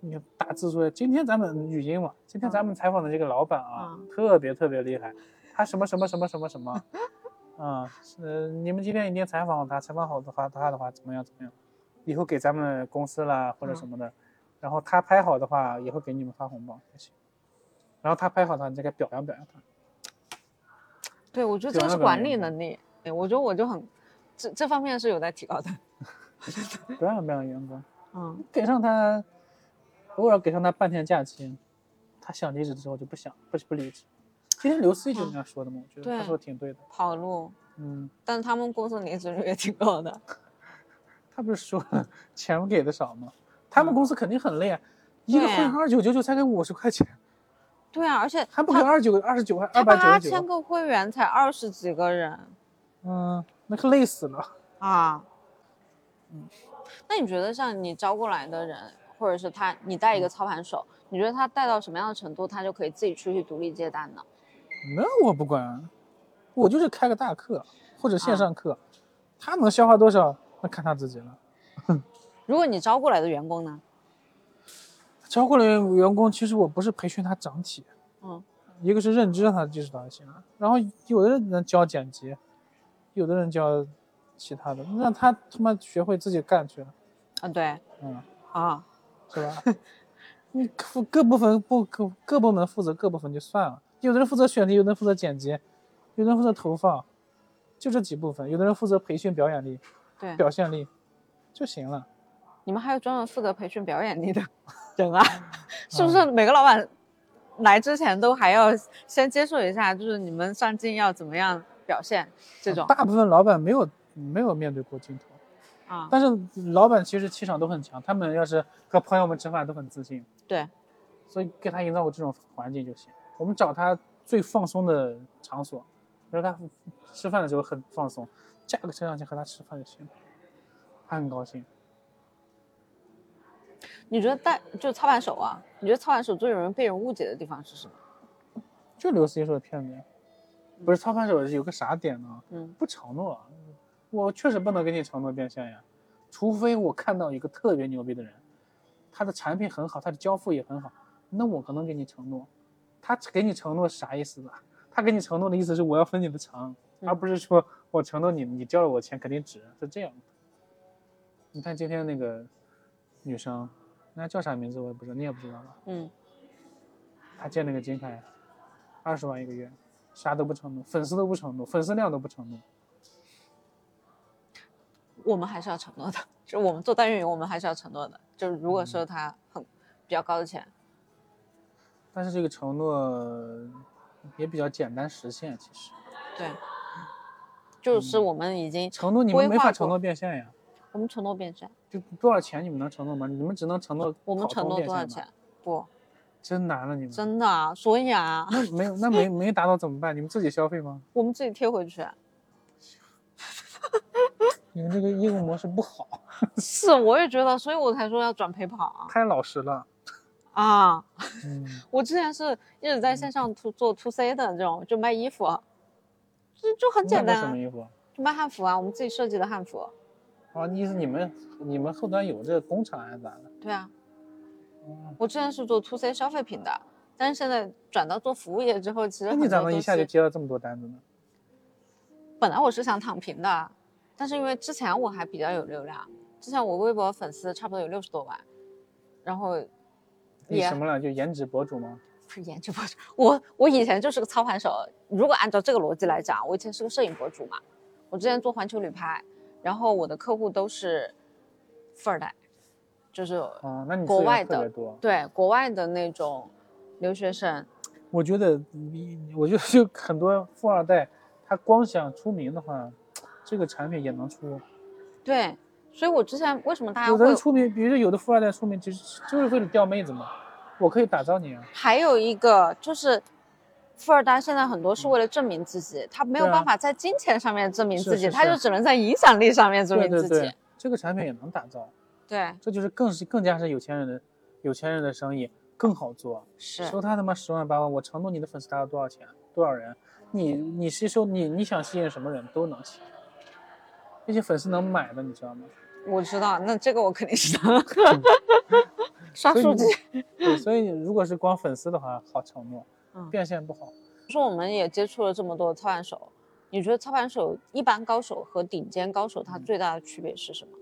[SPEAKER 1] 你看大字说，今天咱们语音嘛，今天咱们采访的这个老板啊，
[SPEAKER 2] 嗯。
[SPEAKER 1] 特别特别厉害，他什么什么什么什么什么，啊，呃，你们今天一定采访他，采访好的话，他的话怎么样怎么样，以后给咱们公司啦或者什么的，然后他拍好的话，以后给你们发红包也行，然后他拍好的话，你再给表扬表扬他。
[SPEAKER 2] 对，我觉得这个是管理能力，哎，我觉得我就很这这方面是有待提高的。[laughs]
[SPEAKER 1] 不让不让员工，
[SPEAKER 2] 嗯，
[SPEAKER 1] 给上他，偶尔给上他半天假期，他想离职的时候就不想不不离职。今天刘思怡就这样说的嘛，我觉得他说的挺对的。
[SPEAKER 2] 跑路，
[SPEAKER 1] 嗯，
[SPEAKER 2] 但是他们公司离职率也挺高的。[laughs]
[SPEAKER 1] 他不是说了钱给的少吗？他们公司肯定很累啊，一个会员
[SPEAKER 2] 对
[SPEAKER 1] 二九九九才给五十块钱，
[SPEAKER 2] 对啊，而且 [laughs]
[SPEAKER 1] 还不给二九二十九还
[SPEAKER 2] 他
[SPEAKER 1] 二百九
[SPEAKER 2] 八
[SPEAKER 1] 十九，
[SPEAKER 2] 千个会员才二十几个人
[SPEAKER 1] 嗯，那可累死了。
[SPEAKER 2] 啊。嗯，那你觉得像你招过来的人，或者是他，你带一个操盘手，你觉得他带到什么样的程度，他就可以自己出去独立接单呢？
[SPEAKER 1] 那我不管，我就是开个大课或者线
[SPEAKER 2] 啊
[SPEAKER 1] 上课，他能消化多少，那看他自己了。[laughs]
[SPEAKER 2] 如果你招过来的员工呢？
[SPEAKER 1] 招过来员工，其实我不是培训他整体，
[SPEAKER 2] 嗯，
[SPEAKER 1] 一个是认知让他意识到就行了，然后有的人能教剪辑，有的人教其他的，让他他妈学会自己干去了，
[SPEAKER 2] 啊，对
[SPEAKER 1] 嗯，
[SPEAKER 2] 啊，
[SPEAKER 1] 是吧？你各各部分不各各部门负责各部分就算了，有的人负责选题，有的人负责剪辑，有的人负责投放，就这几部分，有的人负责培训表演力、
[SPEAKER 2] 对，
[SPEAKER 1] 表现力就行了。
[SPEAKER 2] 你们还有专门负责培训表演力的 [laughs] 人啊？是不是每个老板来之前都还要先接受一下，就是你们上镜要怎么样表现这种
[SPEAKER 1] 大部分老板没有没有面对过镜头。
[SPEAKER 2] 啊？
[SPEAKER 1] 但是老板其实气场都很强，他们要是和朋友们吃饭都很自信，
[SPEAKER 2] 对，
[SPEAKER 1] 所以给他营造这种环境就行。我们找他最放松的场所，比如他吃饭的时候很放松，架个摄像机和他吃饭就行了，他很高兴。
[SPEAKER 2] 你觉得带就操盘手啊？你觉得操盘手最容易被人误解的地方是什么？
[SPEAKER 1] 就刘思怡说的骗子呀，不是操盘手有个啥点呢？
[SPEAKER 2] 嗯
[SPEAKER 1] 不承诺啊，我确实不能给你承诺变现呀，除非我看到一个特别牛逼的人，他的产品很好，他的交付也很好，那我可能给你承诺。他给你承诺是啥意思呢？他给你承诺的意思是我要分你的成，而不是说我承诺你，你交了我钱肯定值，是这样的。你看今天那个女生，那叫啥名字我也不知道，你也不知道吧？
[SPEAKER 2] 嗯，
[SPEAKER 1] 她建了个金凯，二十万一个月，啥都不承诺，粉丝都不承诺，粉丝量都不承诺。
[SPEAKER 2] 我们还是要承诺的，就我们做代运营，我们还是要承诺的。就是如果说他很比较高的钱，
[SPEAKER 1] 但是这个承诺也比较简单实现，其实
[SPEAKER 2] 对，就是我们已经
[SPEAKER 1] 承诺你们没法承诺变现呀，
[SPEAKER 2] 我们承诺变现，
[SPEAKER 1] 就多少钱你们能承诺吗？你们只能承诺
[SPEAKER 2] 我们承诺？多少钱？不，
[SPEAKER 1] 真难了你们。
[SPEAKER 2] 真的啊，所以啊，
[SPEAKER 1] 那没有那没没达到怎么办？你们自己消费吗？
[SPEAKER 2] 我们自己贴回去。
[SPEAKER 1] 你们这个业务模式不好，[laughs]
[SPEAKER 2] 是，我也觉得，所以我才说要转陪跑啊。
[SPEAKER 1] 太老实了。[laughs]
[SPEAKER 2] 啊，
[SPEAKER 1] 嗯，
[SPEAKER 2] 我之前是一直在线上 to 做 to C 的这种，就卖衣服，就就很简单
[SPEAKER 1] 什么衣服？
[SPEAKER 2] 就卖汉服啊，我们自己设计的汉服。
[SPEAKER 1] 啊，意思你们你们后端有这个工厂还是咋的？
[SPEAKER 2] 对啊，
[SPEAKER 1] 嗯
[SPEAKER 2] 我之前是做 to C 消费品的，但是现在转到做服务业之后，其实
[SPEAKER 1] 那你咋能一下就接了这么多单子呢？
[SPEAKER 2] 本来我是想躺平的，但是因为之前我还比较有流量，之前我微博粉丝差不多有六十多万，然后
[SPEAKER 1] 你什么了？就颜值博主吗？
[SPEAKER 2] 不是颜值博主，我我以前就是个操盘手。如果按照这个逻辑来讲，我以前是个摄影博主嘛，我之前做环球旅拍，然后我的客户都是富二代，就是
[SPEAKER 1] 哦，那你
[SPEAKER 2] 国外的。对国外的那种留学生，
[SPEAKER 1] 我觉得你，我觉得就很多富二代，他光想出名的话，这个产品也能出。
[SPEAKER 2] 对，所以我之前为什么大家
[SPEAKER 1] 有的
[SPEAKER 2] 会
[SPEAKER 1] 人出名，比如说有的富二代出名，其实就是为了钓妹子嘛。我可以打造你啊，
[SPEAKER 2] 还有一个就是，富二代现在很多是为了证明自己，他没有办法在金钱上面证明自己，他就只能在影响力上面证明自己。
[SPEAKER 1] 对对对，这个产品也能打造，
[SPEAKER 2] 对
[SPEAKER 1] 这就是更是更加是有钱人的有钱人的生意更好做。
[SPEAKER 2] 是
[SPEAKER 1] 收他他妈十万八万，我承诺你的粉丝达到多少钱，多少人，你你吸收你你想吸引什么人都能吸，那些粉丝能买的，你知道吗？
[SPEAKER 2] 我知道，那这个我肯定知道。[laughs] 刷数据，
[SPEAKER 1] 对，所以如果是光粉丝的话，好承诺，
[SPEAKER 2] 嗯
[SPEAKER 1] 变现不好。
[SPEAKER 2] 说我们也接触了这么多操盘手，你觉得操盘手一般高手和顶尖高手他最大的区别是什么？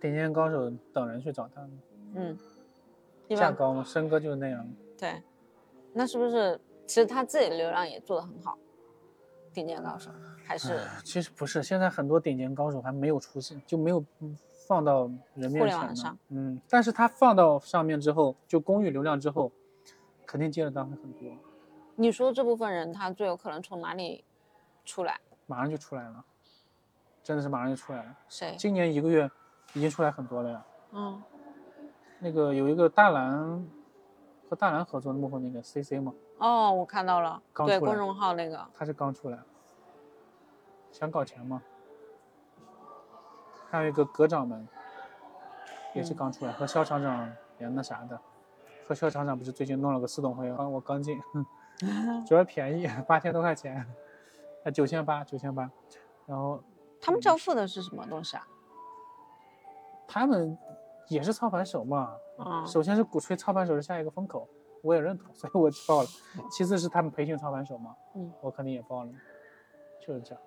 [SPEAKER 1] 顶尖高手等人去找他们，
[SPEAKER 2] 嗯，
[SPEAKER 1] 价高嘛，申哥就是那样。
[SPEAKER 2] 对，那是不是其实他自己的流量也做得很好？顶尖高手还是
[SPEAKER 1] 唉其实不是，现在很多顶尖高手还没有出现，就没有嗯放到人面
[SPEAKER 2] 互联网上。
[SPEAKER 1] 嗯，但是他放到上面之后，就公域流量之后，肯定接的单会很多，
[SPEAKER 2] 你说这部分人他最有可能从哪里出来？
[SPEAKER 1] 马上就出来了，真的是马上就出来了。
[SPEAKER 2] 谁？
[SPEAKER 1] 今年一个月已经出来很多了呀。
[SPEAKER 2] 嗯
[SPEAKER 1] 那个有一个大蓝和大蓝合作的幕后那个 CC 嘛，
[SPEAKER 2] 哦，我看到了，对公众号那个，
[SPEAKER 1] 他是刚出来，想搞钱吗？还有一个阁掌门，也是
[SPEAKER 2] 嗯。
[SPEAKER 1] 刚出来，和肖厂长也那啥的，和肖厂长不是最近弄了个私董会，啊我刚进，[laughs] 主要便宜，八千多块钱，啊九千八九千八，然后。
[SPEAKER 2] 他们交付的是什么东西啊？
[SPEAKER 1] 他们也是操盘手嘛，
[SPEAKER 2] 嗯
[SPEAKER 1] 首先是鼓吹操盘手是下一个风口，我也认同，[laughs] 所以我报了。其次是他们培训操盘手嘛，
[SPEAKER 2] 嗯，
[SPEAKER 1] 我肯定也报了，就是这样。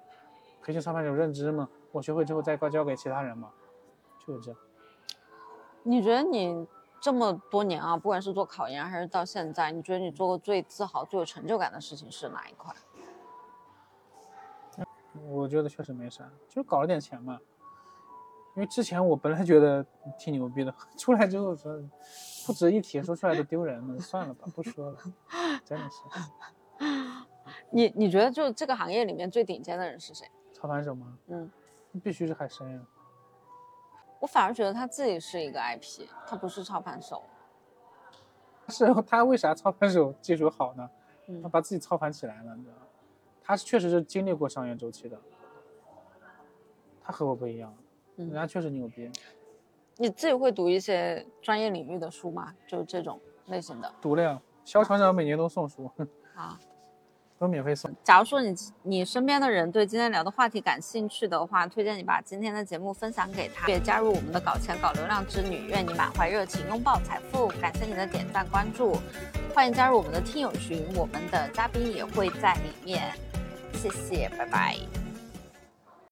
[SPEAKER 1] 培训操盘手认知嘛，我学会之后再交给其他人嘛，就是这样。
[SPEAKER 2] 你觉得你这么多年啊，不管是做考研还是到现在，你觉得你做过最自豪、最有成就感的事情是哪一块？
[SPEAKER 1] 我觉得确实没啥，就是搞了点钱嘛。因为之前我本来觉得挺牛逼的，出来之后说不值一提，说出来都丢人了，算了吧，不说了，真的是 [laughs]
[SPEAKER 2] 你你觉得就这个行业里面最顶尖的人是谁？
[SPEAKER 1] 操盘手吗，
[SPEAKER 2] 嗯，
[SPEAKER 1] 必须是海参呀。
[SPEAKER 2] 我反而觉得他自己是一个 IP，他不是操盘手。
[SPEAKER 1] 是他为啥操盘手技术好呢？
[SPEAKER 2] 嗯
[SPEAKER 1] 他把自己操盘起来了，你知道吗？他确实是经历过商业周期的，他和我不一样，人
[SPEAKER 2] 嗯，
[SPEAKER 1] 家确实牛逼。
[SPEAKER 2] 你自己会读一些专业领域的书吗？就这种类型的
[SPEAKER 1] 读了呀，肖厂长每年都送书，[laughs]
[SPEAKER 2] 啊？
[SPEAKER 1] 都免费送。
[SPEAKER 2] 假如说你你身边的人对今天聊的话题感兴趣的话，推荐你把今天的节目分享给他，也加入我们的搞钱搞流量之旅，愿你满怀热情拥抱财富。感谢你的点赞关注，欢迎加入我们的听友群，我们的嘉宾也会在里面。谢谢，拜拜。